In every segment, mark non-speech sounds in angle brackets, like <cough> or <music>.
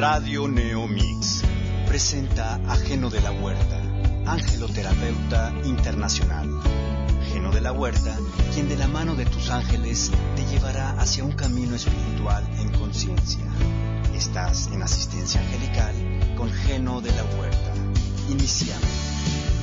Radio Neomix presenta a Geno de la Huerta, angeloterapeuta internacional. Geno de la Huerta, quien de la mano de tus ángeles te llevará hacia un camino espiritual en conciencia. Estás en asistencia angelical con Geno de la Huerta. Iniciamos.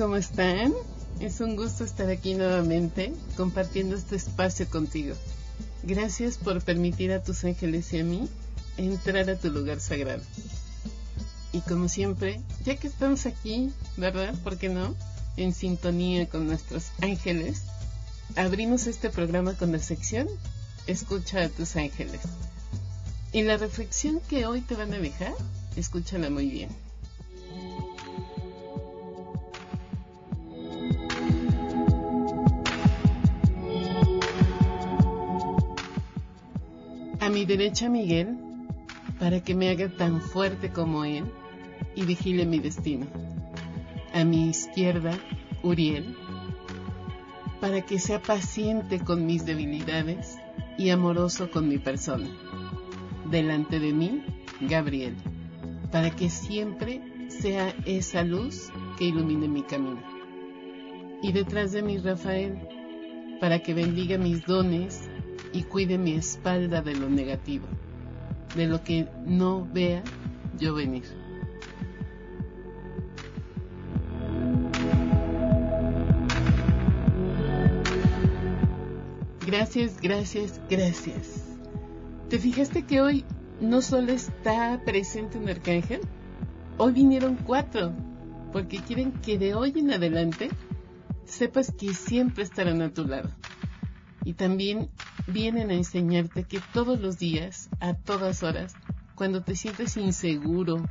¿Cómo están? Es un gusto estar aquí nuevamente compartiendo este espacio contigo. Gracias por permitir a tus ángeles y a mí entrar a tu lugar sagrado. Y como siempre, ya que estamos aquí, ¿verdad? ¿Por qué no? En sintonía con nuestros ángeles, abrimos este programa con la sección Escucha a tus ángeles. Y la reflexión que hoy te van a dejar, escúchala muy bien. A mi derecha Miguel, para que me haga tan fuerte como él y vigile mi destino. A mi izquierda, Uriel, para que sea paciente con mis debilidades y amoroso con mi persona. Delante de mí, Gabriel, para que siempre sea esa luz que ilumine mi camino. Y detrás de mí, Rafael, para que bendiga mis dones y cuide mi espalda de lo negativo, de lo que no vea yo venir. Gracias, gracias, gracias. ¿Te fijaste que hoy no solo está presente un arcángel? Hoy vinieron cuatro, porque quieren que de hoy en adelante sepas que siempre estarán a tu lado. Y también vienen a enseñarte que todos los días, a todas horas, cuando te sientes inseguro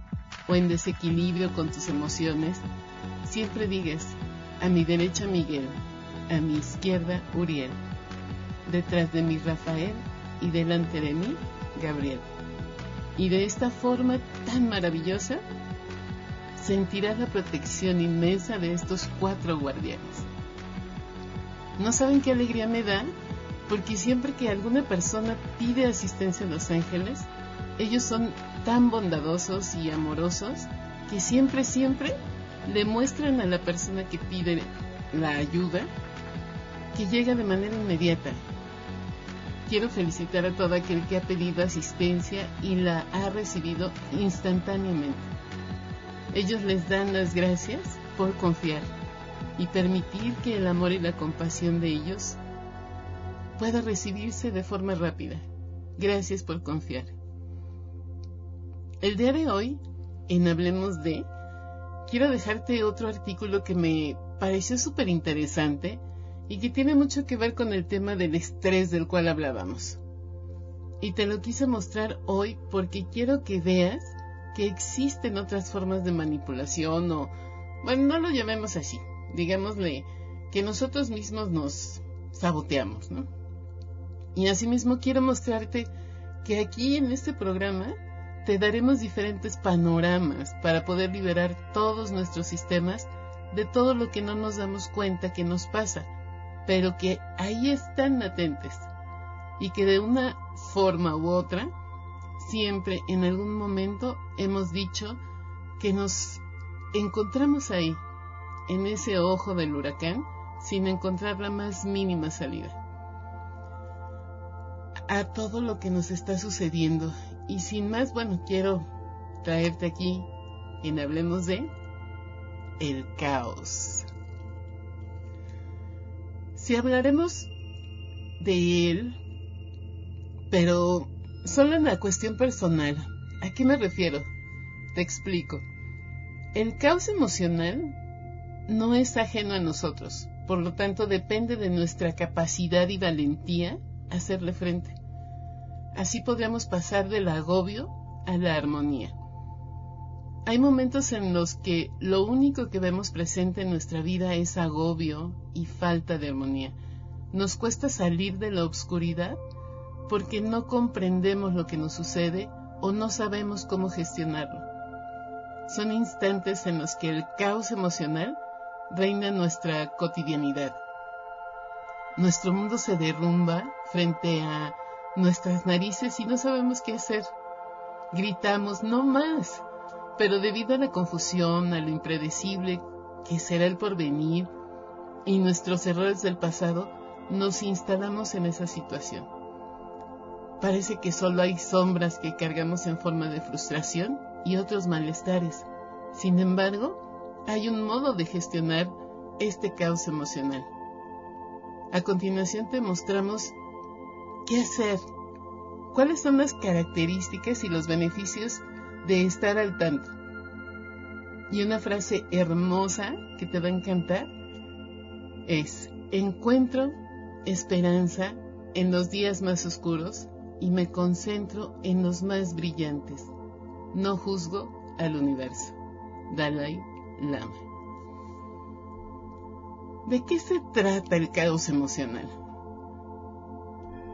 o en desequilibrio con tus emociones, siempre digas, a mi derecha Miguel, a mi izquierda Uriel, detrás de mí Rafael y delante de mí Gabriel. Y de esta forma tan maravillosa, sentirás la protección inmensa de estos cuatro guardianes. ¿No saben qué alegría me da porque siempre que alguna persona pide asistencia a los ángeles, ellos son tan bondadosos y amorosos que siempre, siempre le muestran a la persona que pide la ayuda que llega de manera inmediata. Quiero felicitar a todo aquel que ha pedido asistencia y la ha recibido instantáneamente. Ellos les dan las gracias por confiar y permitir que el amor y la compasión de ellos pueda recibirse de forma rápida. Gracias por confiar. El día de hoy, en Hablemos de, quiero dejarte otro artículo que me pareció súper interesante y que tiene mucho que ver con el tema del estrés del cual hablábamos. Y te lo quise mostrar hoy porque quiero que veas que existen otras formas de manipulación o, bueno, no lo llamemos así, digámosle que nosotros mismos nos saboteamos, ¿no? Y asimismo quiero mostrarte que aquí en este programa te daremos diferentes panoramas para poder liberar todos nuestros sistemas de todo lo que no nos damos cuenta que nos pasa, pero que ahí están latentes y que de una forma u otra siempre en algún momento hemos dicho que nos encontramos ahí, en ese ojo del huracán, sin encontrar la más mínima salida a todo lo que nos está sucediendo. Y sin más, bueno, quiero traerte aquí en Hablemos de el caos. Si hablaremos de él, pero solo en la cuestión personal, ¿a qué me refiero? Te explico. El caos emocional no es ajeno a nosotros, por lo tanto depende de nuestra capacidad y valentía hacerle frente. Así podríamos pasar del agobio a la armonía. Hay momentos en los que lo único que vemos presente en nuestra vida es agobio y falta de armonía. Nos cuesta salir de la oscuridad porque no comprendemos lo que nos sucede o no sabemos cómo gestionarlo. Son instantes en los que el caos emocional reina en nuestra cotidianidad. Nuestro mundo se derrumba frente a nuestras narices y no sabemos qué hacer. Gritamos, no más, pero debido a la confusión, a lo impredecible que será el porvenir y nuestros errores del pasado, nos instalamos en esa situación. Parece que solo hay sombras que cargamos en forma de frustración y otros malestares. Sin embargo, hay un modo de gestionar este caos emocional. A continuación te mostramos qué hacer, cuáles son las características y los beneficios de estar al tanto. Y una frase hermosa que te va a encantar es, encuentro esperanza en los días más oscuros y me concentro en los más brillantes. No juzgo al universo. Dalai Lama. ¿De qué se trata el caos emocional?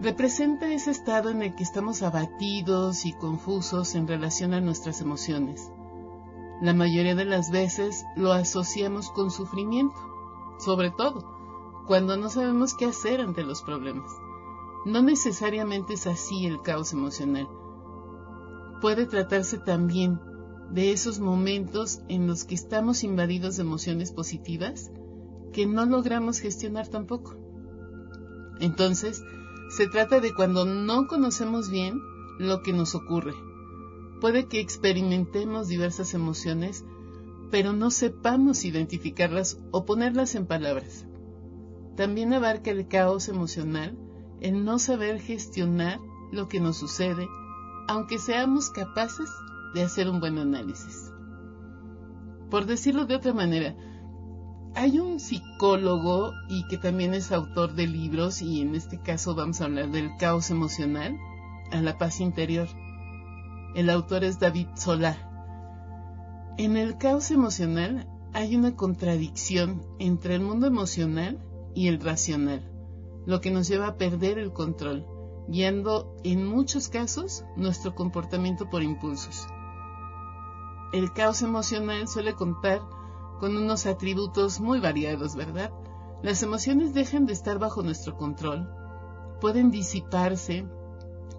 Representa ese estado en el que estamos abatidos y confusos en relación a nuestras emociones. La mayoría de las veces lo asociamos con sufrimiento, sobre todo cuando no sabemos qué hacer ante los problemas. No necesariamente es así el caos emocional. Puede tratarse también de esos momentos en los que estamos invadidos de emociones positivas que no logramos gestionar tampoco. Entonces, se trata de cuando no conocemos bien lo que nos ocurre. Puede que experimentemos diversas emociones, pero no sepamos identificarlas o ponerlas en palabras. También abarca el caos emocional el no saber gestionar lo que nos sucede, aunque seamos capaces de hacer un buen análisis. Por decirlo de otra manera, hay un psicólogo y que también es autor de libros y en este caso vamos a hablar del caos emocional a la paz interior. El autor es David Solá. En el caos emocional hay una contradicción entre el mundo emocional y el racional, lo que nos lleva a perder el control, guiando en muchos casos nuestro comportamiento por impulsos. El caos emocional suele contar con unos atributos muy variados, ¿verdad? Las emociones dejan de estar bajo nuestro control, pueden disiparse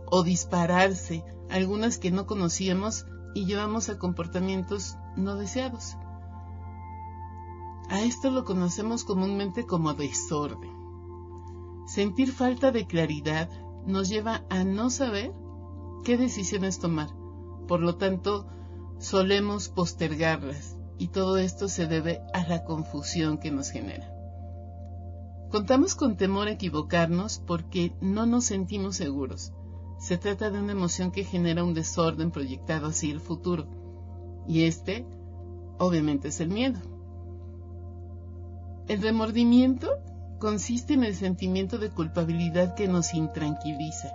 o dispararse, algunas que no conocíamos y llevamos a comportamientos no deseados. A esto lo conocemos comúnmente como desorden. Sentir falta de claridad nos lleva a no saber qué decisiones tomar. Por lo tanto, solemos postergarlas y todo esto se debe a la confusión que nos genera. Contamos con temor a equivocarnos porque no nos sentimos seguros. Se trata de una emoción que genera un desorden proyectado hacia el futuro. Y este, obviamente, es el miedo. El remordimiento consiste en el sentimiento de culpabilidad que nos intranquiliza.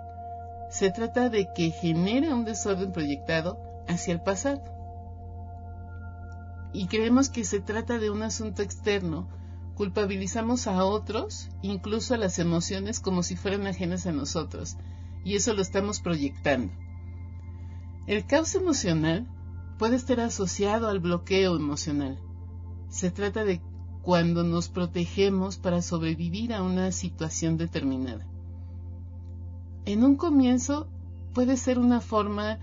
Se trata de que genera un desorden proyectado hacia el pasado y creemos que se trata de un asunto externo, culpabilizamos a otros, incluso a las emociones, como si fueran ajenas a nosotros, y eso lo estamos proyectando. El caos emocional puede estar asociado al bloqueo emocional. Se trata de cuando nos protegemos para sobrevivir a una situación determinada. En un comienzo puede ser una forma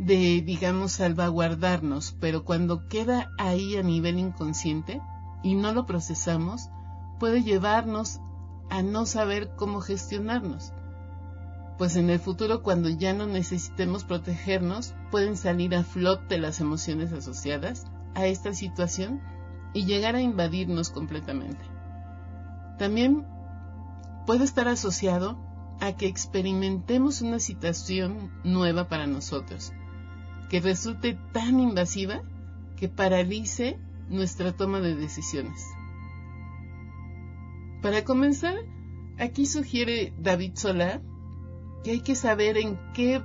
de, digamos, salvaguardarnos, pero cuando queda ahí a nivel inconsciente y no lo procesamos, puede llevarnos a no saber cómo gestionarnos. Pues en el futuro, cuando ya no necesitemos protegernos, pueden salir a flote las emociones asociadas a esta situación y llegar a invadirnos completamente. También puede estar asociado a que experimentemos una situación nueva para nosotros, que resulte tan invasiva que paralice nuestra toma de decisiones. Para comenzar, aquí sugiere David Solá que hay que saber en qué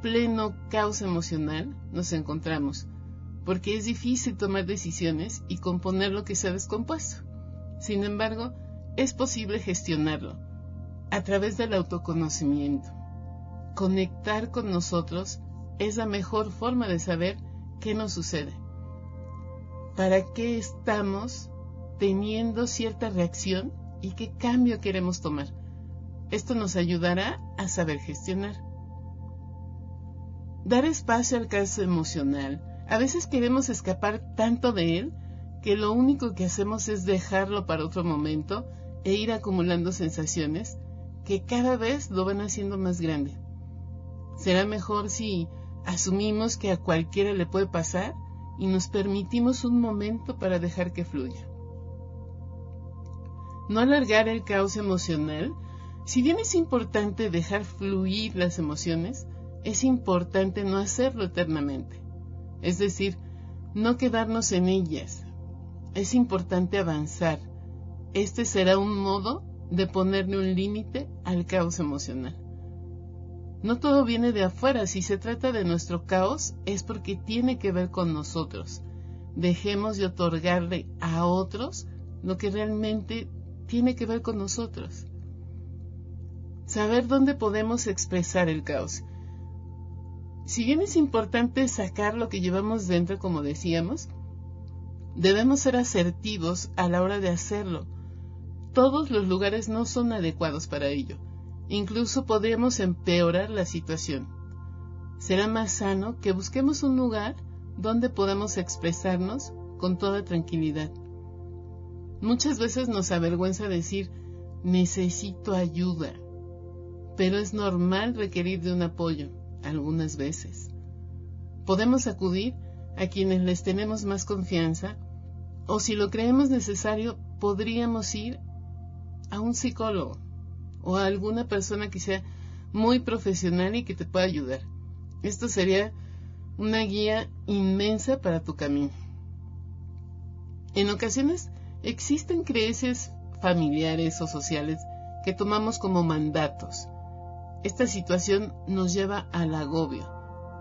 pleno caos emocional nos encontramos, porque es difícil tomar decisiones y componer lo que se ha descompuesto. Sin embargo, es posible gestionarlo a través del autoconocimiento. Conectar con nosotros es la mejor forma de saber qué nos sucede. ¿Para qué estamos teniendo cierta reacción y qué cambio queremos tomar? Esto nos ayudará a saber gestionar. Dar espacio al caso emocional. A veces queremos escapar tanto de él que lo único que hacemos es dejarlo para otro momento e ir acumulando sensaciones que cada vez lo van haciendo más grande. Será mejor si asumimos que a cualquiera le puede pasar y nos permitimos un momento para dejar que fluya. No alargar el caos emocional. Si bien es importante dejar fluir las emociones, es importante no hacerlo eternamente. Es decir, no quedarnos en ellas. Es importante avanzar. Este será un modo de ponerle un límite al caos emocional. No todo viene de afuera, si se trata de nuestro caos es porque tiene que ver con nosotros. Dejemos de otorgarle a otros lo que realmente tiene que ver con nosotros. Saber dónde podemos expresar el caos. Si bien es importante sacar lo que llevamos dentro, como decíamos, debemos ser asertivos a la hora de hacerlo todos los lugares no son adecuados para ello. Incluso podríamos empeorar la situación. Será más sano que busquemos un lugar donde podamos expresarnos con toda tranquilidad. Muchas veces nos avergüenza decir necesito ayuda, pero es normal requerir de un apoyo, algunas veces. Podemos acudir a quienes les tenemos más confianza o si lo creemos necesario podríamos ir a un psicólogo o a alguna persona que sea muy profesional y que te pueda ayudar. Esto sería una guía inmensa para tu camino. En ocasiones existen creencias familiares o sociales que tomamos como mandatos. Esta situación nos lleva al agobio.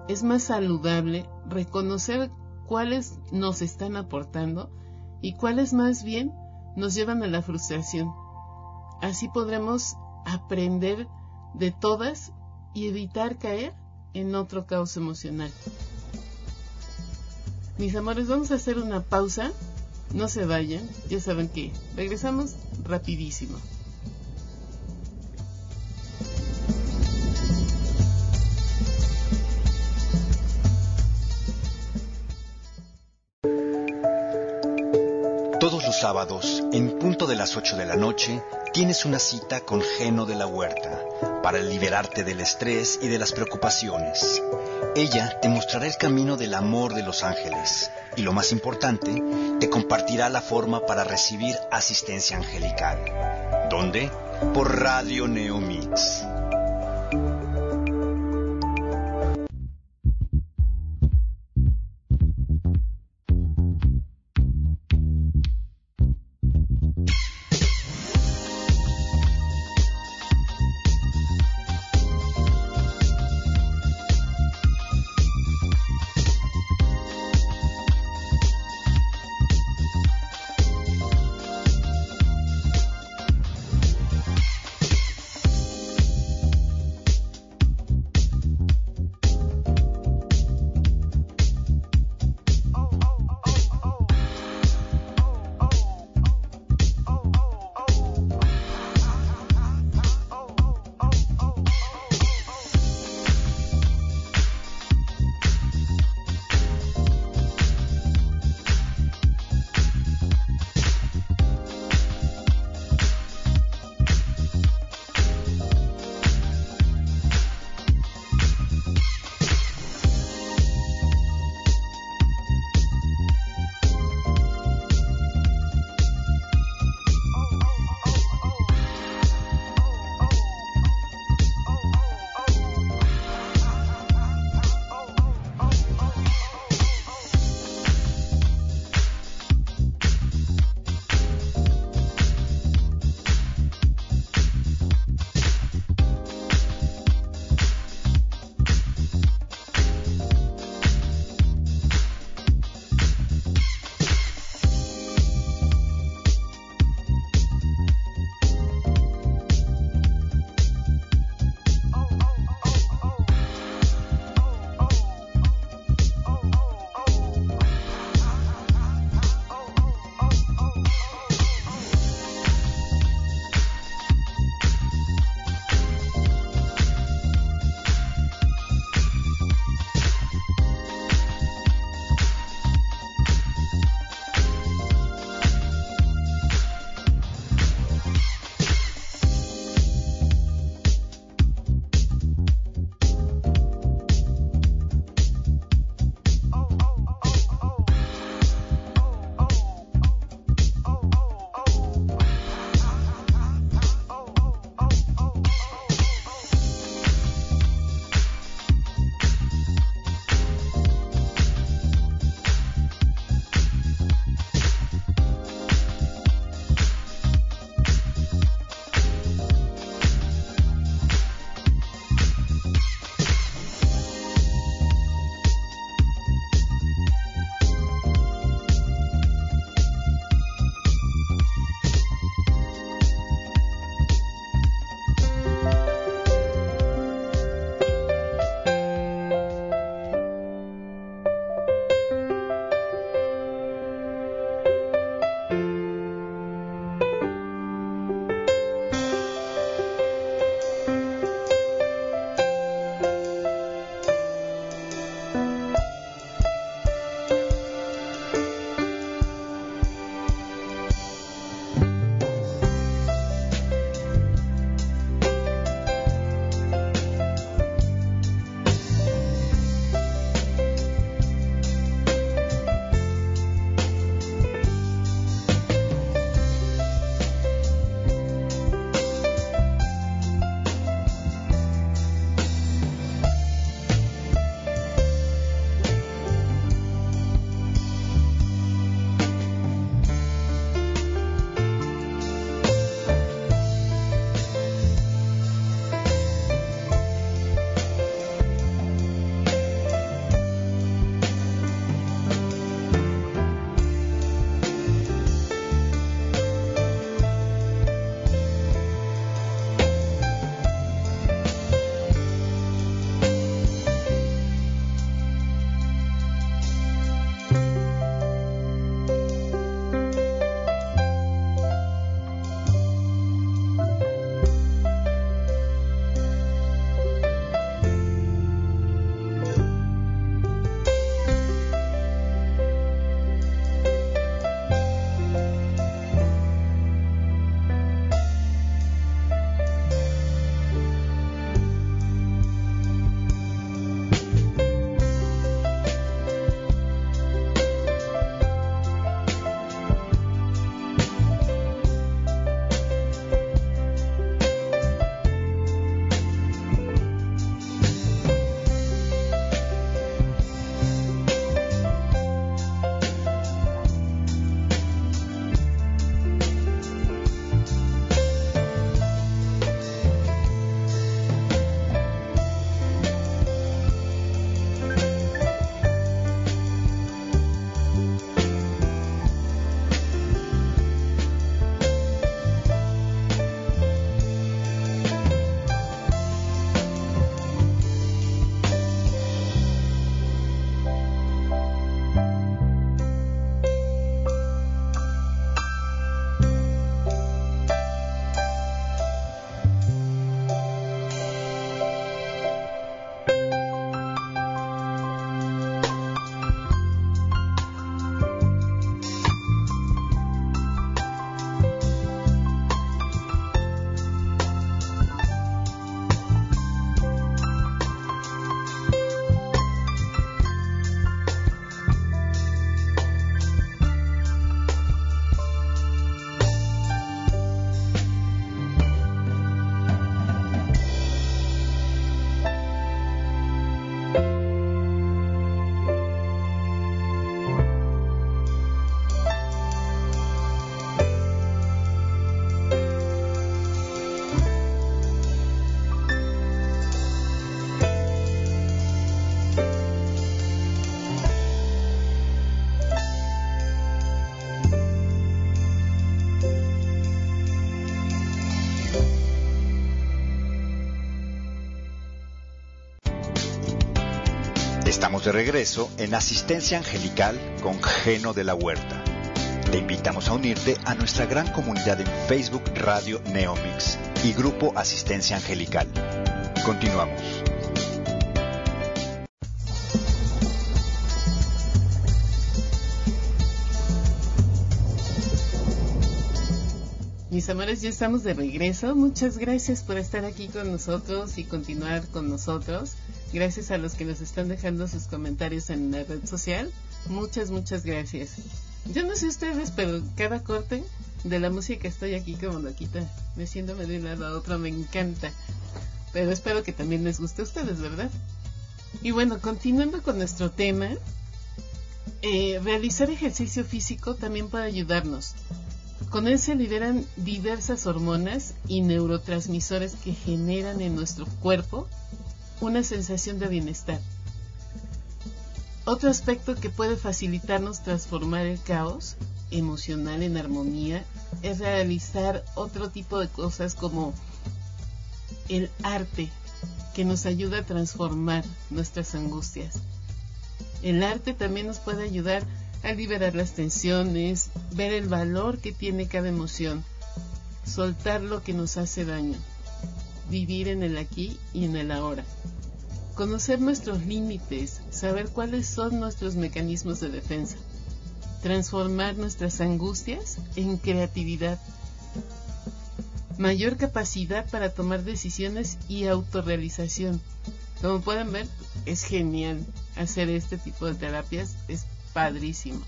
Es más saludable reconocer cuáles nos están aportando y cuáles más bien nos llevan a la frustración Así podremos aprender de todas y evitar caer en otro caos emocional. Mis amores, vamos a hacer una pausa. No se vayan, ya saben que regresamos rapidísimo. Sábados, en punto de las 8 de la noche, tienes una cita con Geno de la Huerta para liberarte del estrés y de las preocupaciones. Ella te mostrará el camino del amor de los ángeles y lo más importante, te compartirá la forma para recibir asistencia angelical. ¿Dónde? Por Radio Neomix. De regreso en Asistencia Angelical con Geno de la Huerta. Te invitamos a unirte a nuestra gran comunidad en Facebook Radio Neomix y Grupo Asistencia Angelical. Continuamos. Mis amores, ya estamos de regreso. Muchas gracias por estar aquí con nosotros y continuar con nosotros. Gracias a los que nos están dejando sus comentarios en la red social. Muchas, muchas gracias. Yo no sé ustedes, pero cada corte de la música estoy aquí como loquita, meciéndome de un lado a otro, me encanta. Pero espero que también les guste a ustedes, ¿verdad? Y bueno, continuando con nuestro tema, eh, realizar ejercicio físico también puede ayudarnos. Con él se liberan diversas hormonas y neurotransmisores que generan en nuestro cuerpo una sensación de bienestar. Otro aspecto que puede facilitarnos transformar el caos emocional en armonía es realizar otro tipo de cosas como el arte que nos ayuda a transformar nuestras angustias. El arte también nos puede ayudar a liberar las tensiones, ver el valor que tiene cada emoción, soltar lo que nos hace daño, vivir en el aquí y en el ahora. Conocer nuestros límites, saber cuáles son nuestros mecanismos de defensa, transformar nuestras angustias en creatividad, mayor capacidad para tomar decisiones y autorrealización. Como pueden ver, es genial hacer este tipo de terapias, es padrísimo.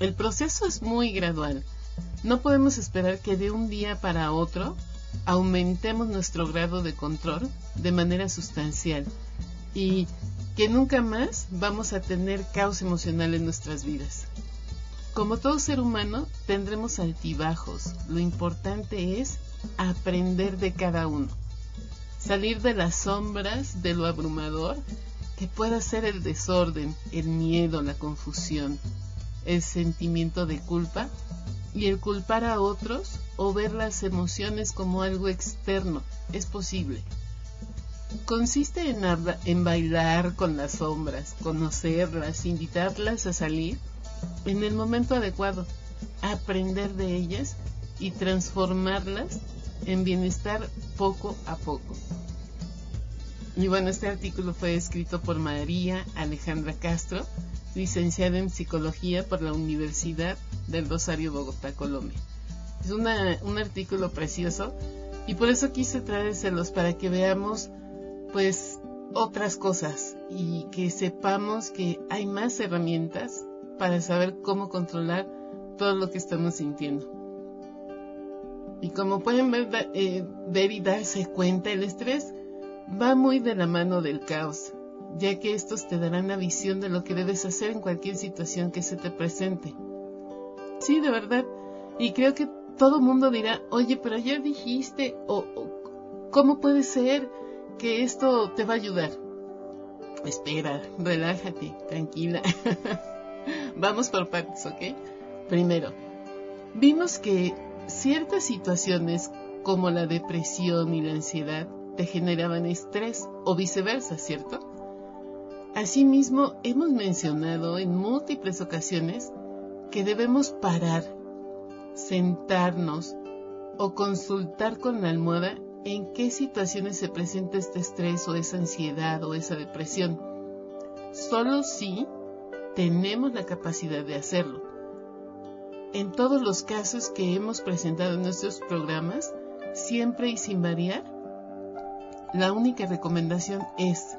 El proceso es muy gradual. No podemos esperar que de un día para otro aumentemos nuestro grado de control de manera sustancial y que nunca más vamos a tener caos emocional en nuestras vidas. Como todo ser humano, tendremos altibajos. Lo importante es aprender de cada uno. Salir de las sombras, de lo abrumador que pueda ser el desorden, el miedo, la confusión, el sentimiento de culpa y el culpar a otros o ver las emociones como algo externo. Es posible. Consiste en, bailar con las sombras, conocerlas, invitarlas a salir en el momento adecuado, aprender de ellas y transformarlas en bienestar poco a poco. Y bueno, este artículo fue escrito por María Alejandra Castro, licenciada en psicología por la Universidad del Rosario Bogotá, Colombia. Es un artículo precioso y por eso quise traérselos para que veamos pues otras cosas y que sepamos que hay más herramientas para saber cómo controlar todo lo que estamos sintiendo. Y como pueden ver, eh, ver y darse cuenta, el estrés va muy de la mano del caos, ya que estos te darán la visión de lo que debes hacer en cualquier situación que se te presente. Sí, de verdad. Y creo que todo mundo dirá, oye, pero ayer dijiste, o, ¿cómo puede ser que esto te va a ayudar? Espera, relájate, tranquila. <laughs> Vamos por partes, ¿ok? Primero, vimos que ciertas situaciones como la depresión y la ansiedad te generaban estrés o viceversa, ¿cierto? Asimismo, hemos mencionado en múltiples ocasiones que debemos parar, sentarnos o consultar con la almohada en qué situaciones se presenta este estrés o esa ansiedad o esa depresión. Solo si tenemos la capacidad de hacerlo. En todos los casos que hemos presentado en nuestros programas, siempre y sin variar, la única recomendación es,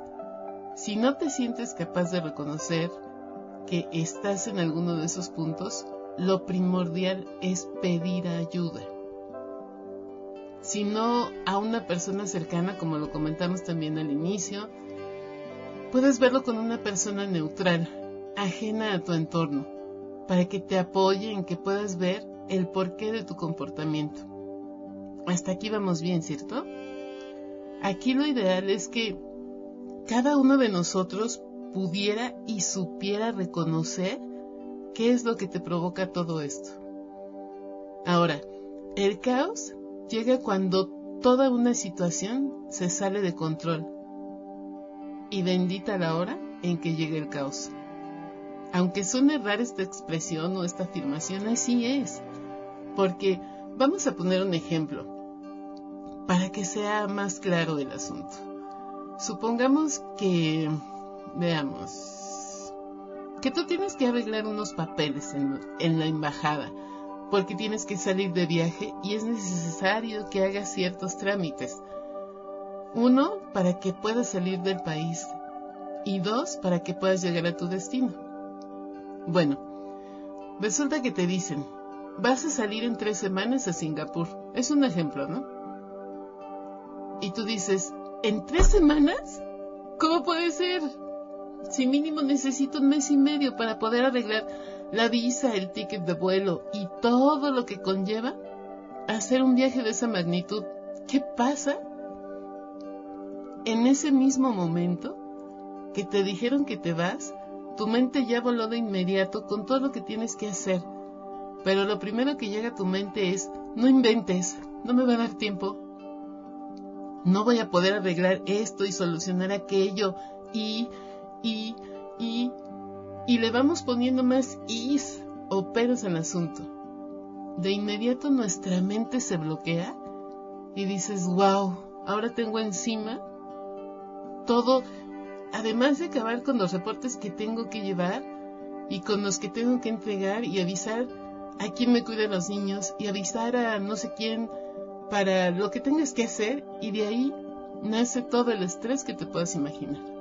si no te sientes capaz de reconocer que estás en alguno de esos puntos, lo primordial es pedir ayuda. Si no a una persona cercana, como lo comentamos también al inicio, puedes verlo con una persona neutral, ajena a tu entorno, para que te apoye en que puedas ver el porqué de tu comportamiento. Hasta aquí vamos bien, ¿cierto? Aquí lo ideal es que cada uno de nosotros pudiera y supiera reconocer qué es lo que te provoca todo esto. Ahora, el caos llega cuando toda una situación se sale de control. Y bendita la hora en que llegue el caos. Aunque suene rara esta expresión o esta afirmación, así es. Porque vamos a poner un ejemplo para que sea más claro el asunto. Supongamos que, veamos, que tú tienes que arreglar unos papeles en, la embajada porque tienes que salir de viaje y es necesario que hagas ciertos trámites. Uno, para que puedas salir del país y dos, para que puedas llegar a tu destino. Bueno, resulta que te dicen, vas a salir en tres semanas a Singapur. Es un ejemplo, ¿no? Y tú dices, ¿en tres semanas? ¿Cómo puede ser? Si mínimo necesito un mes y medio para poder arreglar la visa, el ticket de vuelo y todo lo que conlleva hacer un viaje de esa magnitud. ¿Qué pasa? En ese mismo momento que te dijeron que te vas, tu mente ya voló de inmediato con todo lo que tienes que hacer. Pero lo primero que llega a tu mente es, no inventes, no me va a dar tiempo. No voy a poder arreglar esto y solucionar aquello y, y, y, y le vamos poniendo más is o peros al asunto. De inmediato nuestra mente se bloquea y dices, wow, ahora tengo encima todo además de acabar con los reportes que tengo que llevar y con los que tengo que entregar y avisar a quién me cuida los niños y avisar a no sé quién para lo que tengas que hacer y de ahí nace todo el estrés que te puedas imaginar.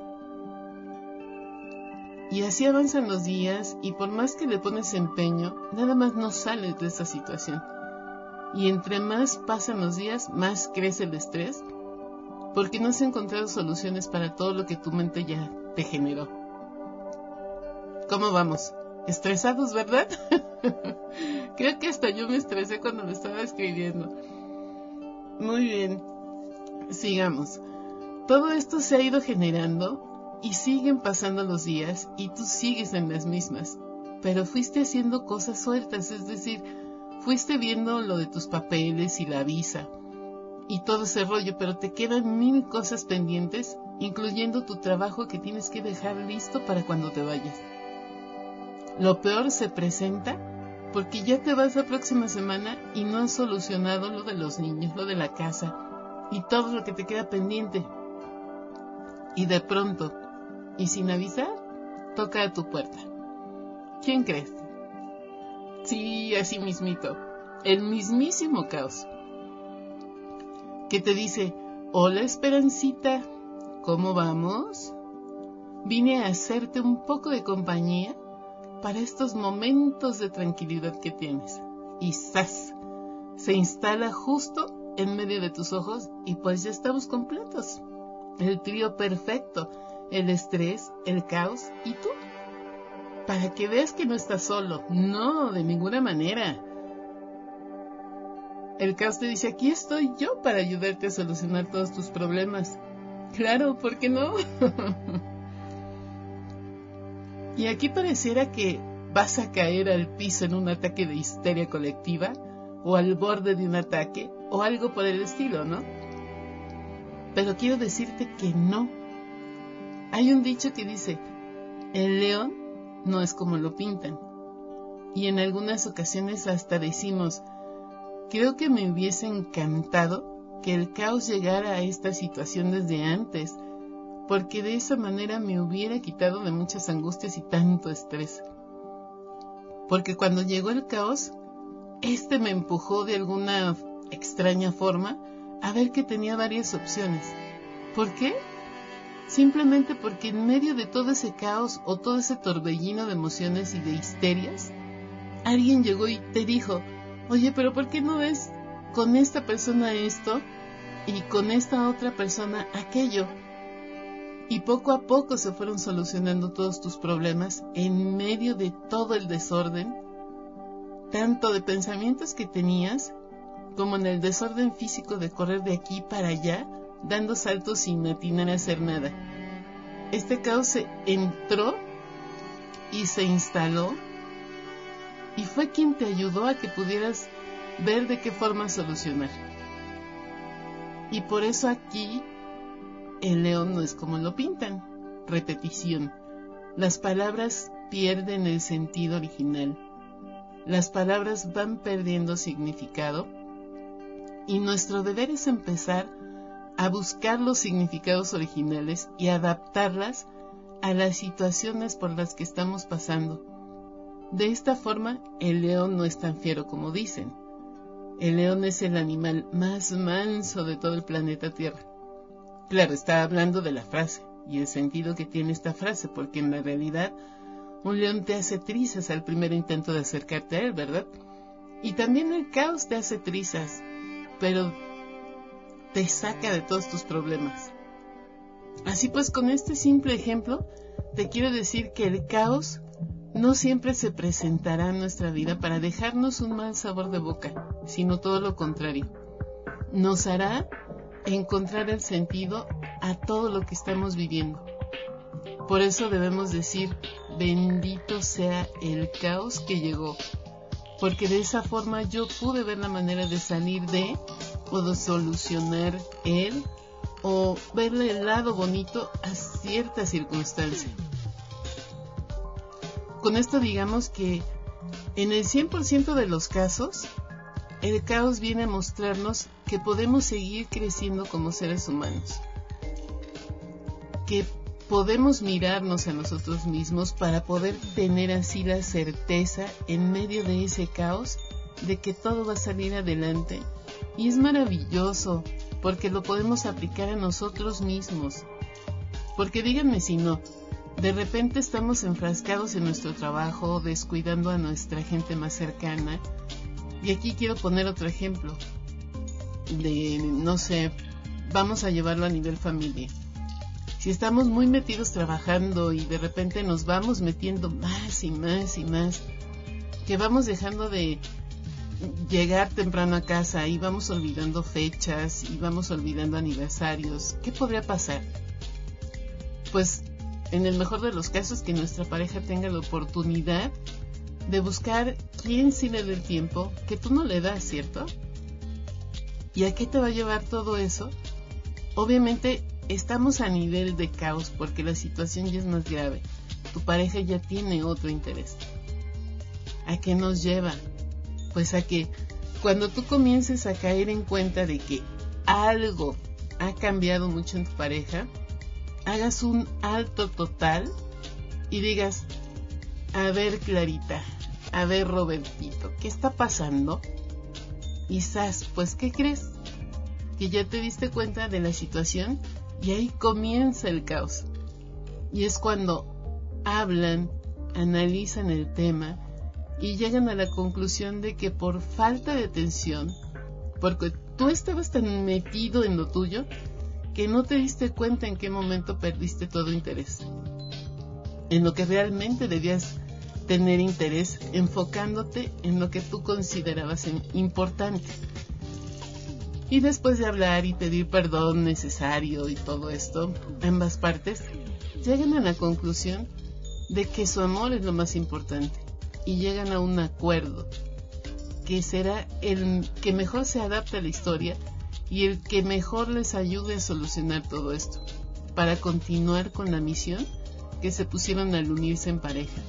Y así avanzan los días y por más que le pones empeño, nada más no sales de esa situación. Y entre más pasan los días, más crece el estrés porque no has encontrado soluciones para todo lo que tu mente ya te generó. ¿Cómo vamos? Estresados, ¿verdad? <laughs> Creo que hasta yo me estresé cuando lo estaba escribiendo. Muy bien, sigamos. Todo esto se ha ido generando y siguen pasando los días y tú sigues en las mismas, pero fuiste haciendo cosas sueltas, es decir, fuiste viendo lo de tus papeles y la visa, y todo ese rollo, pero te quedan mil cosas pendientes, incluyendo tu trabajo que tienes que dejar listo para cuando te vayas. Lo peor se presenta porque ya te vas la próxima semana y no has solucionado lo de los niños, lo de la casa y todo lo que te queda pendiente. Y de pronto, y sin avisar, toca a tu puerta. ¿Quién crees? Sí, así mismito. El mismísimo caos que te dice, hola Esperancita, ¿cómo vamos? Vine a hacerte un poco de compañía para estos momentos de tranquilidad que tienes. Y ¡zas! Se instala justo en medio de tus ojos y pues ya estamos completos. El trío perfecto, el estrés, el caos y tú. Para que veas que no estás solo. No, de ninguna manera. El caos te dice, aquí estoy yo para ayudarte a solucionar todos tus problemas. Claro, ¿por qué no? <laughs> y aquí pareciera que vas a caer al piso en un ataque de histeria colectiva o al borde de un ataque o algo por el estilo, ¿no? Pero quiero decirte que no. Hay un dicho que dice, el león no es como lo pintan. Y en algunas ocasiones hasta decimos, Creo que me hubiese encantado que el caos llegara a esta situación desde antes, porque de esa manera me hubiera quitado de muchas angustias y tanto estrés. Porque cuando llegó el caos, este me empujó de alguna extraña forma a ver que tenía varias opciones. ¿Por qué? Simplemente porque en medio de todo ese caos o todo ese torbellino de emociones y de histerias, alguien llegó y te dijo, oye, pero ¿por qué no ves con esta persona esto y con esta otra persona aquello? Y poco a poco se fueron solucionando todos tus problemas en medio de todo el desorden, tanto de pensamientos que tenías, como en el desorden físico de correr de aquí para allá, dando saltos sin atinar a hacer nada. Este caos se entró y se instaló y fue quien te ayudó a que pudieras ver de qué forma solucionar. Y por eso aquí el león no es como lo pintan, repetición. las palabras pierden el sentido original. Las palabras van perdiendo significado y nuestro deber es empezar a buscar los significados originales y adaptarlas a las situaciones por las que estamos pasando. De esta forma, el león no es tan fiero como dicen. El león es el animal más manso de todo el planeta Tierra. Claro, está hablando de la frase y el sentido que tiene esta frase, porque en la realidad un león te hace trizas al primer intento de acercarte a él, ¿verdad? Y también el caos te hace trizas, pero te saca de todos tus problemas. Así pues, con este simple ejemplo, te quiero decir que el caos no siempre se presentará en nuestra vida para dejarnos un mal sabor de boca, sino todo lo contrario. Nos hará encontrar el sentido a todo lo que estamos viviendo. Por eso debemos decir, bendito sea el caos que llegó, porque de esa forma yo pude ver la manera de salir de o de solucionar él o verle el lado bonito a cierta circunstancia. Con esto digamos que en el 100% de los casos, el caos viene a mostrarnos que podemos seguir creciendo como seres humanos, que podemos mirarnos a nosotros mismos para poder tener así la certeza en medio de ese caos de que todo va a salir adelante. Y es maravilloso porque lo podemos aplicar a nosotros mismos. Porque díganme si no, de repente estamos enfrascados en nuestro trabajo, descuidando a nuestra gente más cercana. Y aquí quiero poner otro ejemplo de, no sé, vamos a llevarlo a nivel familia. Si estamos muy metidos trabajando y de repente nos vamos metiendo más y más y más, que vamos dejando de llegar temprano a casa y vamos olvidando fechas y vamos olvidando aniversarios, ¿qué podría pasar? Pues en el mejor de los casos, que nuestra pareja tenga la oportunidad de buscar quién sí le dé el tiempo que tú no le das, ¿cierto? ¿Y a qué te va a llevar todo eso? Obviamente estamos a nivel de caos porque la situación ya es más grave. Tu pareja ya tiene otro interés. ¿A qué nos lleva? Pues a que cuando tú comiences a caer en cuenta de que algo ha cambiado mucho en tu pareja, hagas un alto total y digas, a ver Clarita, a ver Robertito, ¿qué está pasando? Quizás, pues, ¿qué crees? Que ya te diste cuenta de la situación y ahí comienza el caos. Y es cuando hablan, analizan el tema y llegan a la conclusión de que por falta de atención, porque tú estabas tan metido en lo tuyo, que no te diste cuenta en qué momento perdiste todo interés. En lo que realmente debías tener interés enfocándote en lo que tú considerabas importante. Y después de hablar y pedir perdón necesario y todo esto, ambas partes llegan a la conclusión de que su amor es lo más importante y llegan a un acuerdo que será el que mejor se adapte a la historia y el que mejor les ayude a solucionar todo esto, para continuar con la misión que se pusieron al unirse en pareja.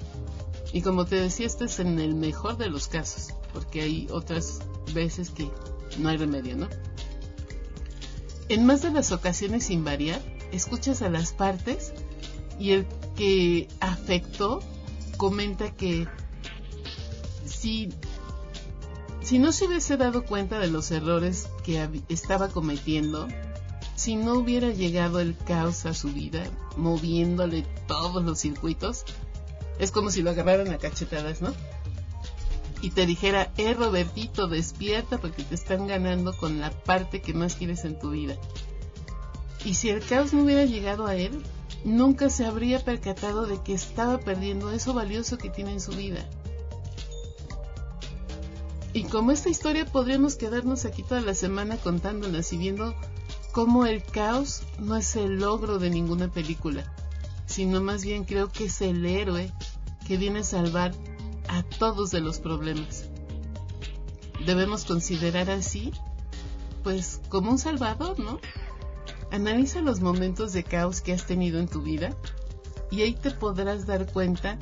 Y como te decía, este es en el mejor de los casos, porque hay otras veces que no hay remedio, ¿no? En más de las ocasiones sin variar, escuchas a las partes y el que afectó comenta que si no se hubiese dado cuenta de los errores que estaba cometiendo, si no hubiera llegado el caos a su vida, moviéndole todos los circuitos, es como si lo agarraran a cachetadas, ¿no? Y te dijera, eh, Robertito, despierta porque te están ganando con la parte que más quieres en tu vida. Y si el caos no hubiera llegado a él, nunca se habría percatado de que estaba perdiendo eso valioso que tiene en su vida. Y como esta historia podríamos quedarnos aquí toda la semana contándolas y viendo cómo el caos no es el logro de ninguna película, sino más bien creo que es el héroe que viene a salvar a todos de los problemas. Debemos considerar así, pues, como un salvador, ¿no? Analiza los momentos de caos que has tenido en tu vida y ahí te podrás dar cuenta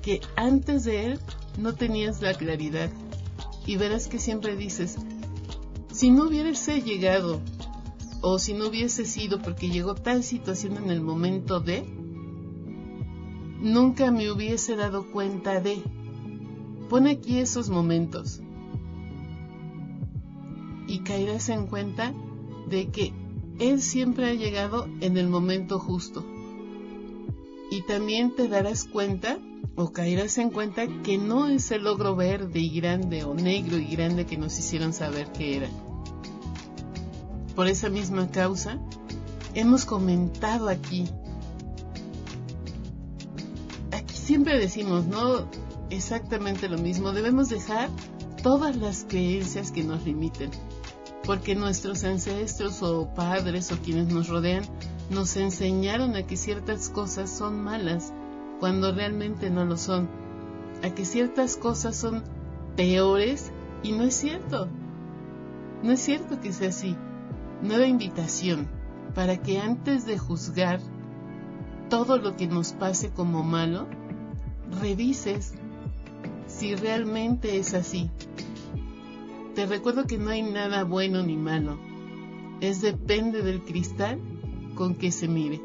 que antes de él no tenías la claridad y verás que siempre dices, si no hubiese llegado o si no hubiese sido porque llegó tal situación en el momento de, nunca me hubiese dado cuenta de. Pone aquí esos momentos y caerás en cuenta de que Él siempre ha llegado en el momento justo. Y también te darás cuenta o caerás en cuenta que no es el logro verde y grande o negro y grande que nos hicieron saber que era. Por esa misma causa, hemos comentado aquí. Aquí siempre decimos, ¿no? Exactamente lo mismo. Debemos dejar todas las creencias que nos limiten porque nuestros ancestros o padres o quienes nos rodean nos enseñaron a que ciertas cosas son malas cuando realmente no lo son, a que ciertas cosas son peores y no es cierto. No es cierto que sea así. Nueva invitación para que antes de juzgar todo lo que nos pase como malo, revises si realmente es así te recuerdo que no hay nada bueno ni malo. Es depende del cristal con que se mire.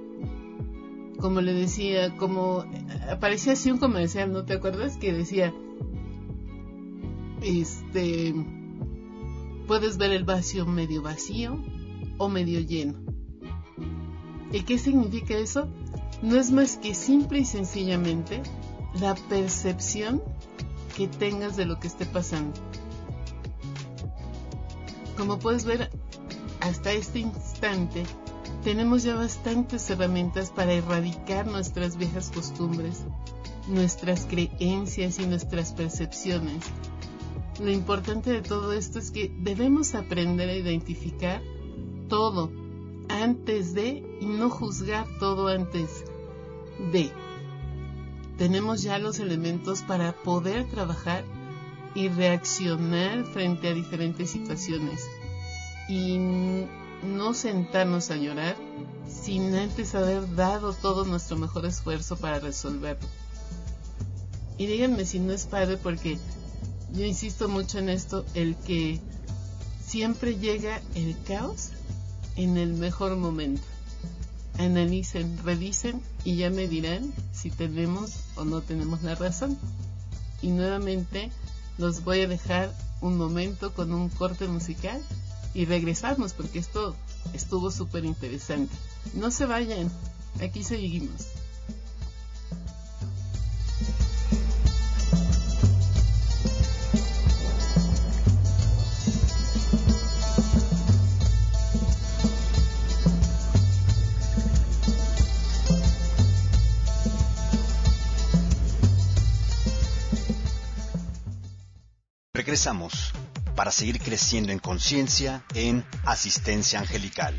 Como le decía, como aparecía así un comercial, ¿no te acuerdas? Que decía, este, puedes ver el vacío medio vacío o medio lleno. ¿Y qué significa eso? No es más que simple y sencillamente la percepción que tengas de lo que esté pasando. Como puedes ver, hasta este instante tenemos ya bastantes herramientas para erradicar nuestras viejas costumbres, nuestras creencias y nuestras percepciones. Lo importante de todo esto es que debemos aprender a identificar todo antes de y no juzgar todo antes de. Tenemos ya los elementos para poder trabajar y reaccionar frente a diferentes situaciones y no sentarnos a llorar sin antes haber dado todo nuestro mejor esfuerzo para resolverlo. Y díganme si no es padre porque yo insisto mucho en esto, el que siempre llega el caos en el mejor momento. Analicen, revisen y ya me dirán si tenemos o no tenemos la razón. Y nuevamente los voy a dejar un momento con un corte musical y regresamos porque esto estuvo súper interesante. No se vayan, aquí seguimos. Regresamos para seguir creciendo en conciencia en asistencia angelical.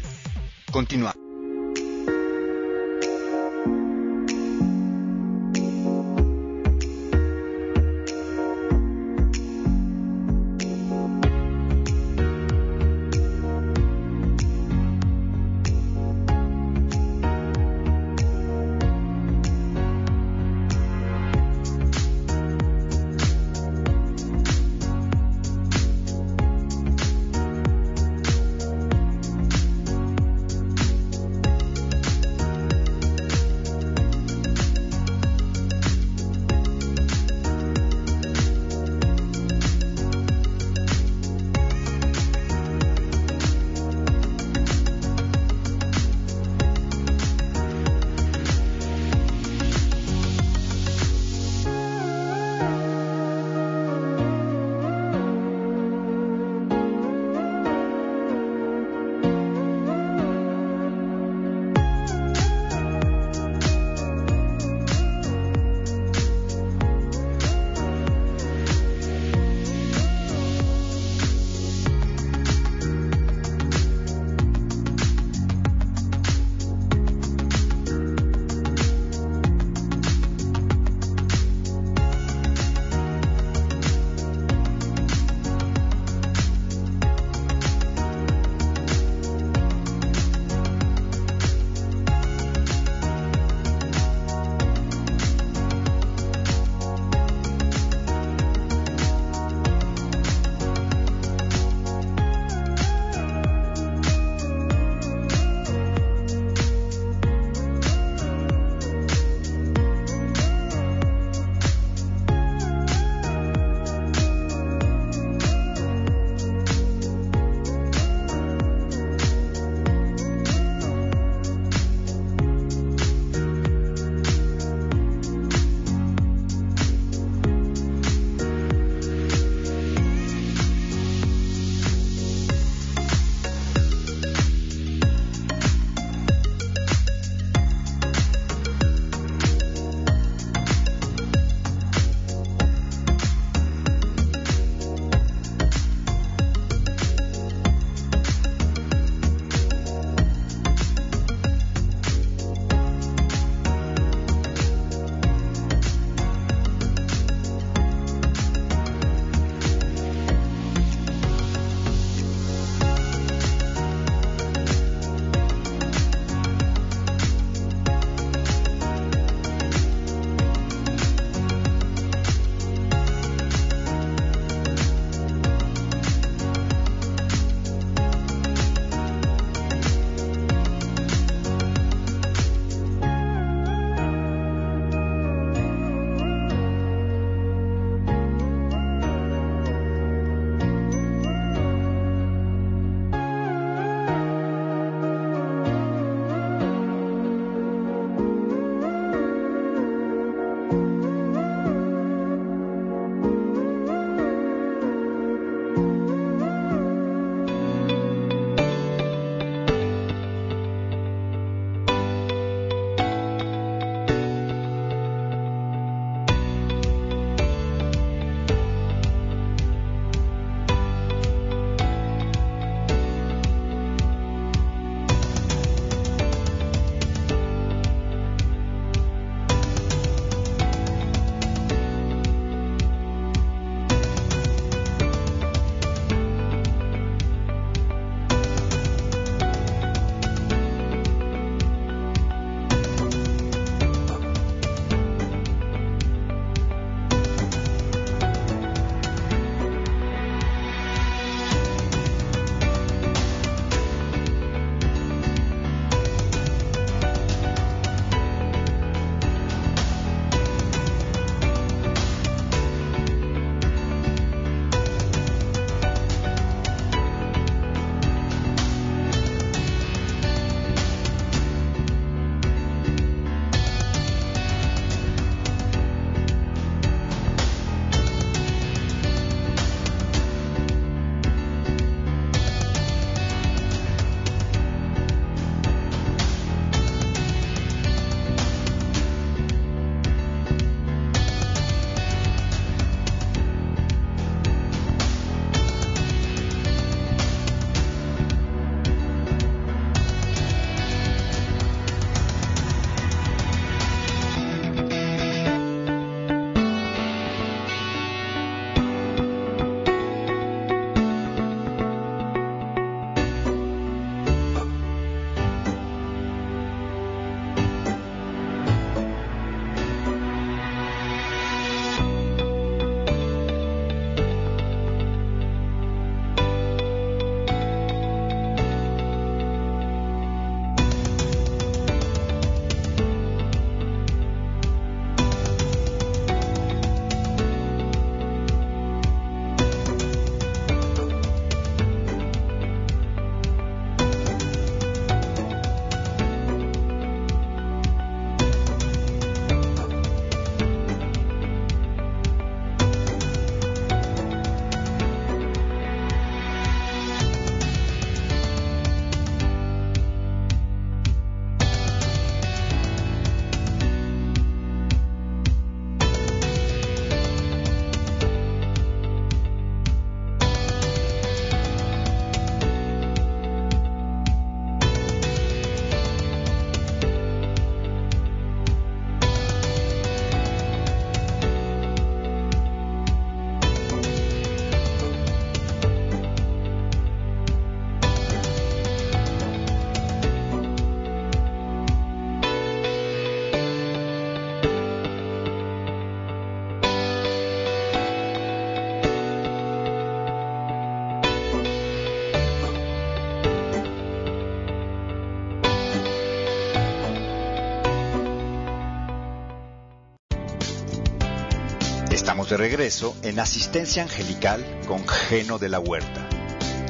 De regreso en Asistencia Angelical con Geno de la Huerta.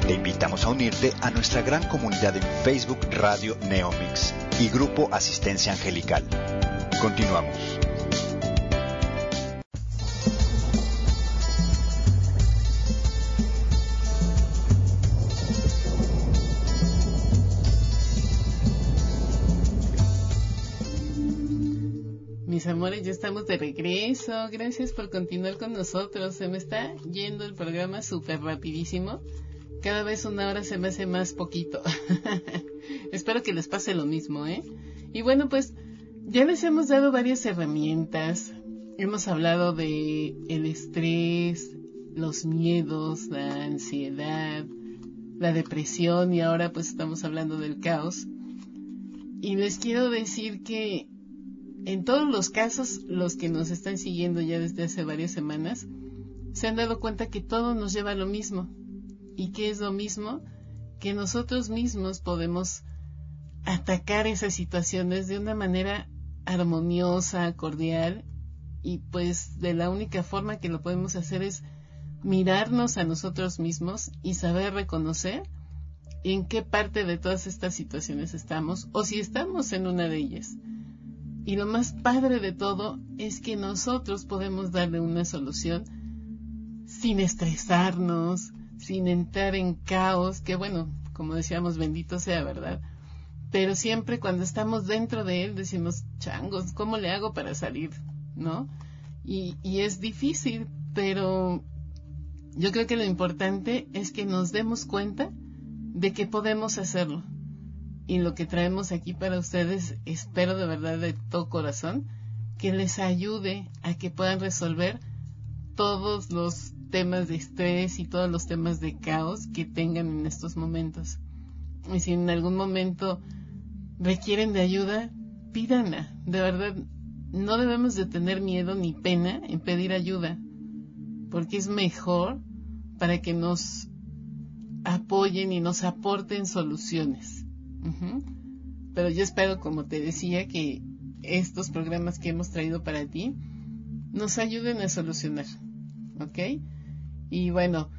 Te invitamos a unirte a nuestra gran comunidad en Facebook Radio Neomix y Grupo Asistencia Angelical. Continuamos. Regreso. Gracias por continuar con nosotros. Se me está yendo el programa súper rapidísimo cada vez una hora se me hace más poquito. <laughs> Espero que les pase lo mismo, ¿eh? Y bueno, pues ya les hemos dado varias herramientas. Hemos hablado de el estrés, los miedos, la ansiedad, la depresión y ahora pues estamos hablando del caos. Y les quiero decir que en todos los casos, los que nos están siguiendo ya desde hace varias semanas, se han dado cuenta que todo nos lleva a lo mismo y que es lo mismo que nosotros mismos podemos atacar esas situaciones de una manera armoniosa, cordial y pues de la única forma que lo podemos hacer es mirarnos a nosotros mismos y saber reconocer en qué parte de todas estas situaciones estamos o si estamos en una de ellas. Y lo más padre de todo es que nosotros podemos darle una solución sin estresarnos, sin entrar en caos, que bueno, como decíamos, bendito sea, ¿verdad? Pero siempre cuando estamos dentro de él decimos, changos, ¿cómo le hago para salir? ¿No? Y, y es difícil, pero yo creo que lo importante es que nos demos cuenta de que podemos hacerlo. Y lo que traemos aquí para ustedes, espero de verdad de todo corazón, que les ayude a que puedan resolver todos los temas de estrés y todos los temas de caos que tengan en estos momentos. Y si en algún momento requieren de ayuda, pídanla. De verdad, no debemos de tener miedo ni pena en pedir ayuda, porque es mejor para que nos apoyen y nos aporten soluciones. Pero yo espero, como te decía, que estos programas que hemos traído para ti nos ayuden a solucionar. ¿Ok? Y bueno,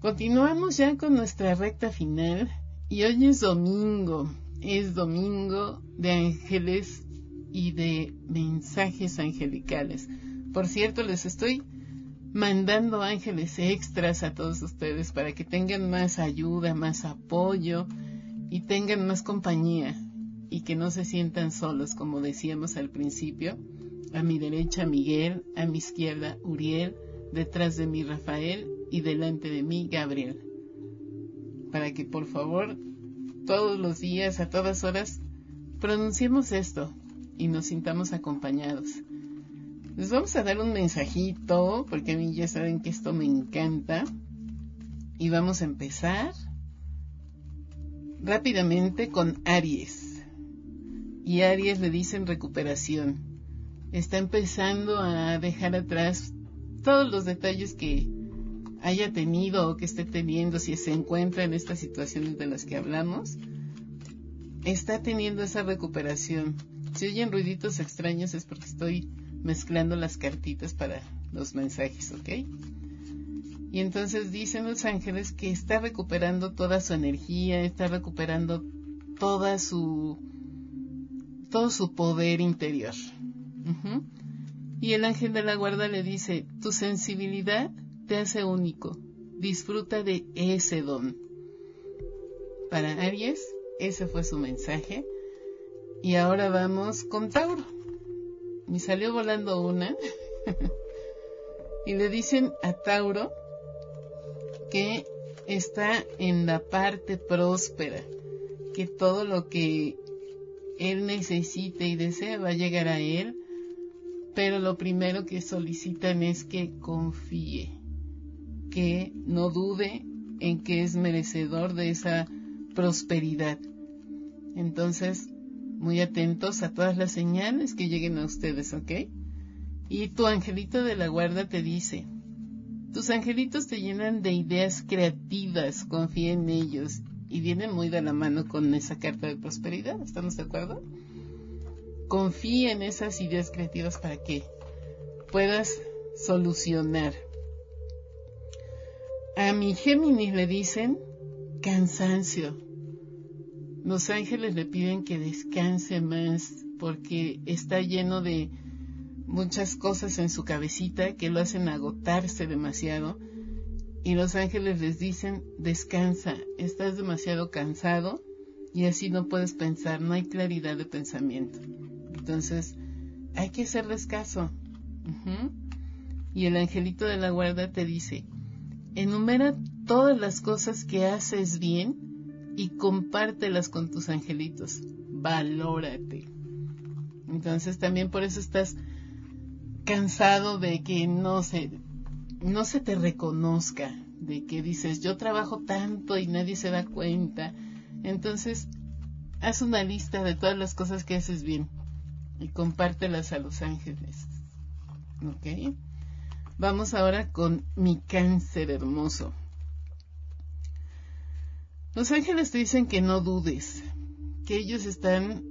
continuamos ya con nuestra recta final y hoy es domingo, es domingo de ángeles y de mensajes angelicales. Por cierto, les estoy mandando ángeles extras a todos ustedes para que tengan más ayuda, más apoyo y tengan más compañía y que no se sientan solos, como decíamos al principio. A mi derecha Miguel, a mi izquierda Uriel, detrás de mí Rafael y delante de mí Gabriel. Para que por favor todos los días, a todas horas, pronunciemos esto y nos sintamos acompañados. Les vamos a dar un mensajito, porque a mí ya saben que esto me encanta. Y vamos a empezar rápidamente con Aries. Y Aries le dicen recuperación. Está empezando a dejar atrás todos los detalles que haya tenido o que esté teniendo, si se encuentra en estas situaciones de las que hablamos, está teniendo esa recuperación. Si oyen ruiditos extraños es porque estoy mezclando las cartitas para los mensajes, ¿ok? Y entonces dicen los ángeles que está recuperando toda su energía, está recuperando toda su todo su poder interior. Y el ángel de la guarda le dice, tu sensibilidad te hace único, disfruta de ese don. Para Aries, ese fue su mensaje. Y ahora vamos con Tauro. Me salió volando una. <laughs> y le dicen a Tauro que está en la parte próspera, que todo lo que él necesite y desea va a llegar a él pero lo primero que solicitan es que confíe, que no dude en que es merecedor de esa prosperidad. Entonces, muy atentos a todas las señales que lleguen a ustedes, ¿ok? Y tu angelito de la guarda te dice, tus angelitos te llenan de ideas creativas, confía en ellos y vienen muy de la mano con esa carta de prosperidad, ¿estamos de acuerdo? confíe en esas ideas creativas para que puedas solucionar. A mi Géminis le dicen cansancio. Los ángeles le piden que descanse más porque está lleno de muchas cosas en su cabecita que lo hacen agotarse demasiado. Y los ángeles les dicen, descansa, estás demasiado cansado y así no puedes pensar, no hay claridad de pensamiento. Entonces, hay que hacerles caso. Y el angelito de la guarda te dice, enumera todas las cosas que haces bien y compártelas con tus angelitos. Valórate. Entonces también por eso estás cansado de que no se, no se te reconozca, de que dices, yo trabajo tanto y nadie se da cuenta. Entonces, haz una lista de todas las cosas que haces bien y compártelas a los ángeles. ¿Ok? Vamos ahora con mi cáncer hermoso. Los ángeles te dicen que no dudes, que ellos están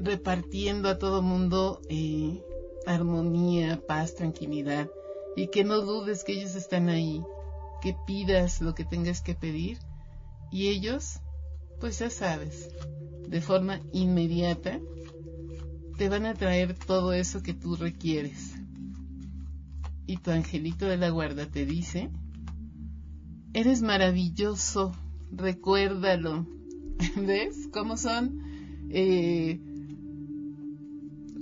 repartiendo a todo mundo eh, armonía, paz, tranquilidad, y que no dudes que ellos están ahí, que pidas lo que tengas que pedir, y ellos, pues ya sabes, de forma inmediata, te van a traer todo eso que tú requieres. Y tu angelito de la guarda te dice, eres maravilloso, recuérdalo. <laughs> ¿Ves cómo son eh,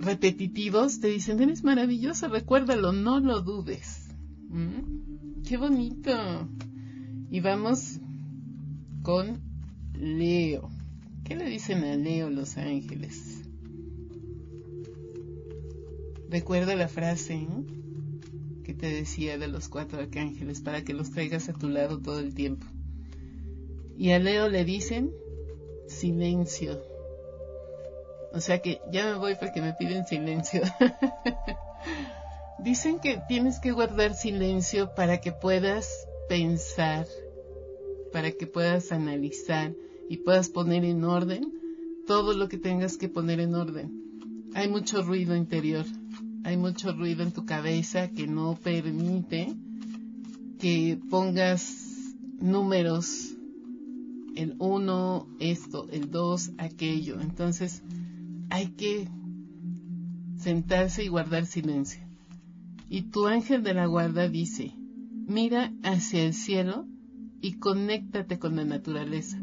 repetitivos? Te dicen, eres maravilloso, recuérdalo, no lo dudes. ¿Mm? Qué bonito. Y vamos con Leo. ¿Qué le dicen a Leo los ángeles? Recuerda la frase ¿eh? que te decía de los cuatro arcángeles para que los traigas a tu lado todo el tiempo. Y a Leo le dicen silencio. O sea que ya me voy porque me piden silencio. <laughs> dicen que tienes que guardar silencio para que puedas pensar, para que puedas analizar y puedas poner en orden todo lo que tengas que poner en orden. Hay mucho ruido interior hay mucho ruido en tu cabeza que no permite que pongas números, el uno, esto, el dos, aquello. Entonces hay que sentarse y guardar silencio. Y tu ángel de la guarda dice, mira hacia el cielo y conéctate con la naturaleza.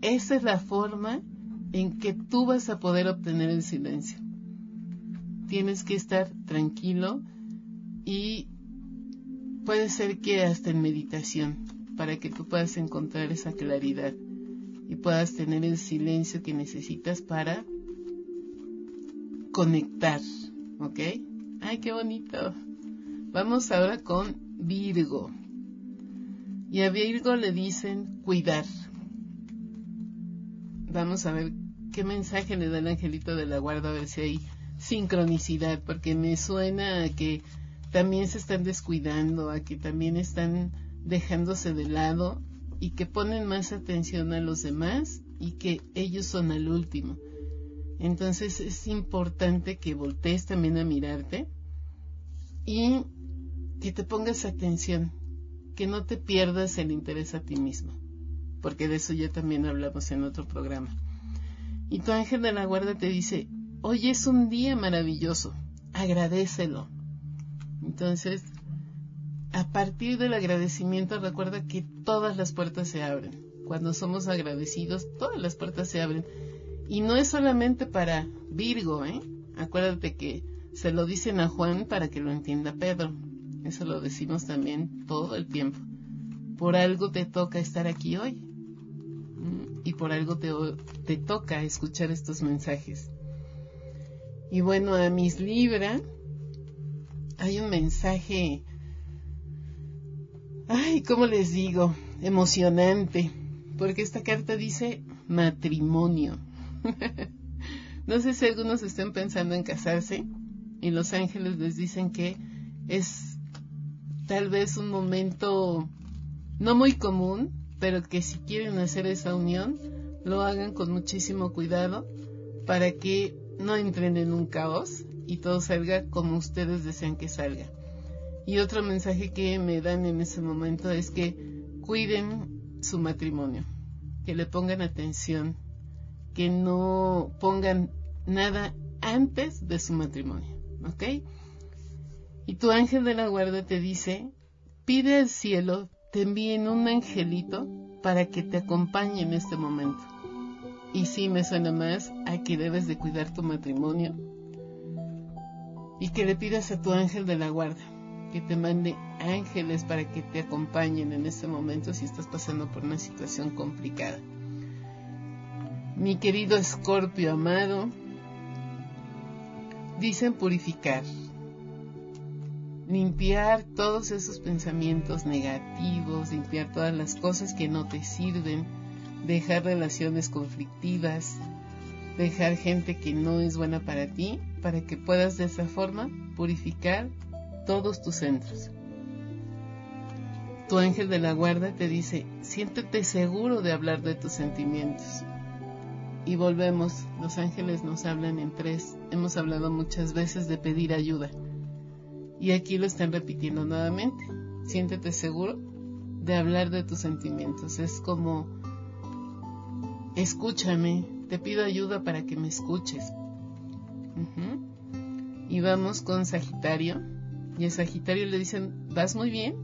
Esa es la forma en que tú vas a poder obtener el silencio tienes que estar tranquilo y puede ser que hasta en meditación para que tú puedas encontrar esa claridad y puedas tener el silencio que necesitas para conectar, ¿ok? Ay, qué bonito. Vamos ahora con Virgo. Y a Virgo le dicen cuidar. Vamos a ver qué mensaje le da el angelito de la guarda, a ver si hay sincronicidad, porque me suena a que también se están descuidando, a que también están dejándose de lado y que ponen más atención a los demás y que ellos son al último. Entonces es importante que voltees también a mirarte y que te pongas atención, que no te pierdas el interés a ti mismo, porque de eso ya también hablamos en otro programa. Y tu ángel de la guarda te dice, hoy es un día maravilloso, agradecelo. Entonces, a partir del agradecimiento recuerda que todas las puertas se abren. Cuando somos agradecidos, todas las puertas se abren. Y no es solamente para Virgo, ¿eh? Acuérdate que se lo dicen a Juan para que lo entienda Pedro. Eso lo decimos también todo el tiempo. Por algo te toca estar aquí hoy. Y por algo te, te toca escuchar estos mensajes. Y bueno, a mis Libra hay un mensaje, ay, ¿cómo les digo? Emocionante, porque esta carta dice matrimonio. <laughs> no sé si algunos estén pensando en casarse y los ángeles les dicen que es tal vez un momento no muy común, pero que si quieren hacer esa unión, lo hagan con muchísimo cuidado para que no entren en un caos y todo salga como ustedes desean que salga. Y otro mensaje que me dan en ese momento es que cuiden su matrimonio, que le pongan atención, que no pongan nada antes de su matrimonio, ¿ok? Y tu ángel de la guarda te dice, pide al cielo, te envíen un angelito para que te acompañe en este momento. Y sí me suena más a que debes de cuidar tu matrimonio y que le pidas a tu ángel de la guarda que te mande ángeles para que te acompañen en este momento si estás pasando por una situación complicada. Mi querido Escorpio amado, dicen purificar, limpiar todos esos pensamientos negativos, limpiar todas las cosas que no te sirven, dejar relaciones conflictivas, dejar gente que no es buena para ti, para que puedas de esa forma purificar todos tus centros. Tu ángel de la guarda te dice, siéntete seguro de hablar de tus sentimientos. Y volvemos, los ángeles nos hablan en tres. Hemos hablado muchas veces de pedir ayuda. Y aquí lo están repitiendo nuevamente. Siéntete seguro de hablar de tus sentimientos. Es como, escúchame, te pido ayuda para que me escuches. Y vamos con Sagitario. Y a Sagitario le dicen, vas muy bien,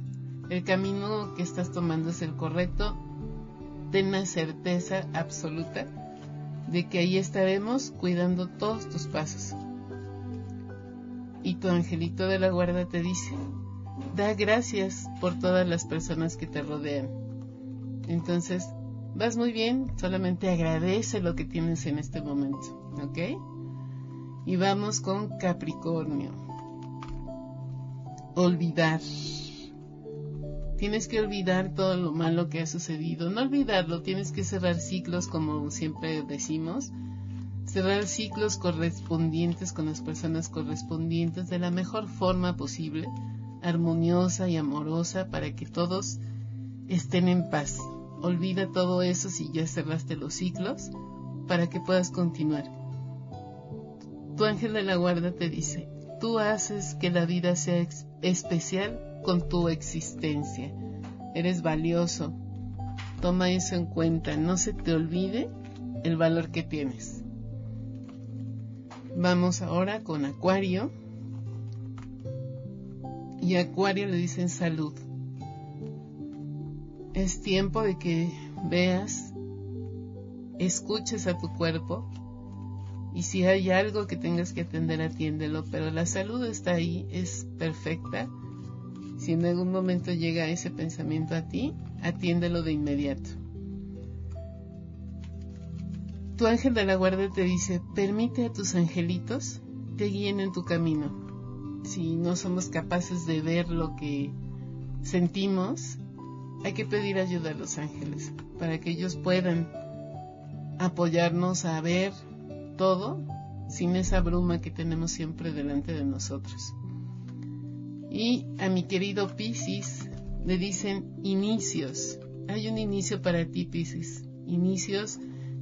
el camino que estás tomando es el correcto, ten la certeza absoluta de que ahí estaremos cuidando todos tus pasos. Y tu angelito de la guarda te dice, da gracias por todas las personas que te rodean. Entonces, vas muy bien, solamente agradece lo que tienes en este momento, ¿ok? Y vamos con Capricornio olvidar. Tienes que olvidar todo lo malo que ha sucedido. No olvidarlo, tienes que cerrar ciclos como siempre decimos. Cerrar ciclos correspondientes con las personas correspondientes de la mejor forma posible, armoniosa y amorosa para que todos estén en paz. Olvida todo eso si ya cerraste los ciclos para que puedas continuar. Tu ángel de la guarda te dice, tú haces que la vida sea especial con tu existencia. Eres valioso. Toma eso en cuenta. No se te olvide el valor que tienes. Vamos ahora con Acuario. Y Acuario le dicen salud. Es tiempo de que veas, escuches a tu cuerpo y si hay algo que tengas que atender, atiéndelo, pero la salud está ahí, es perfecta. Si en algún momento llega ese pensamiento a ti, atiéndelo de inmediato. Tu ángel de la guardia te dice, permite a tus angelitos te guíen en tu camino. Si no somos capaces de ver lo que sentimos, hay que pedir ayuda a los ángeles para que ellos puedan apoyarnos a ver todo sin esa bruma que tenemos siempre delante de nosotros. Y a mi querido Piscis le dicen inicios. Hay un inicio para ti, Piscis. Inicios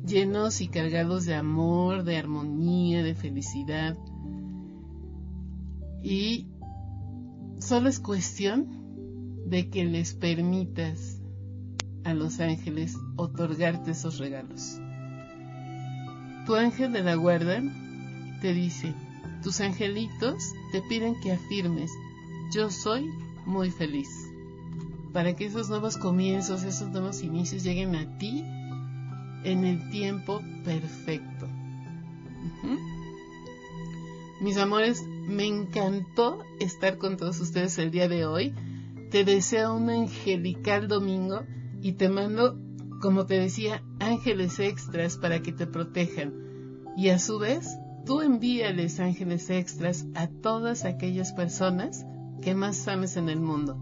llenos y cargados de amor, de armonía, de felicidad. Y solo es cuestión de que les permitas a los ángeles otorgarte esos regalos. Tu ángel de la guarda te dice, tus angelitos te piden que afirmes, yo soy muy feliz, para que esos nuevos comienzos, esos nuevos inicios lleguen a ti en el tiempo perfecto. Mis amores, me encantó estar con todos ustedes el día de hoy. Te deseo un angelical domingo y te mando como te decía, ángeles extras para que te protejan. Y a su vez, tú envíales ángeles extras a todas aquellas personas que más ames en el mundo.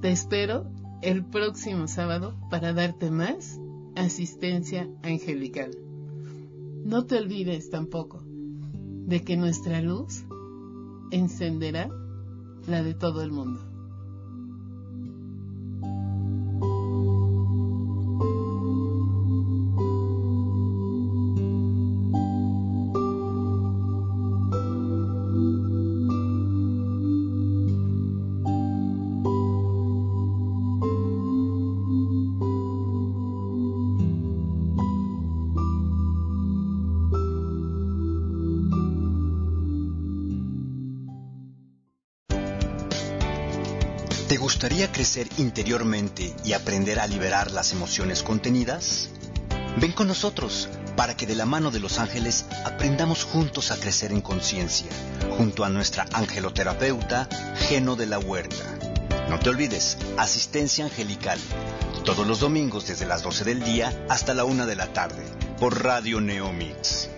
Te espero el próximo sábado para darte más asistencia angelical. No te olvides tampoco de que nuestra luz encenderá la de todo el mundo. ¿Te gustaría crecer interiormente y aprender a liberar las emociones contenidas? Ven con nosotros para que de la mano de los ángeles aprendamos juntos a crecer en conciencia, junto a nuestra angeloterapeuta, Geno de la Huerta. No te olvides, asistencia angelical, todos los domingos desde las 12 del día hasta la 1 de la tarde, por Radio Neomix.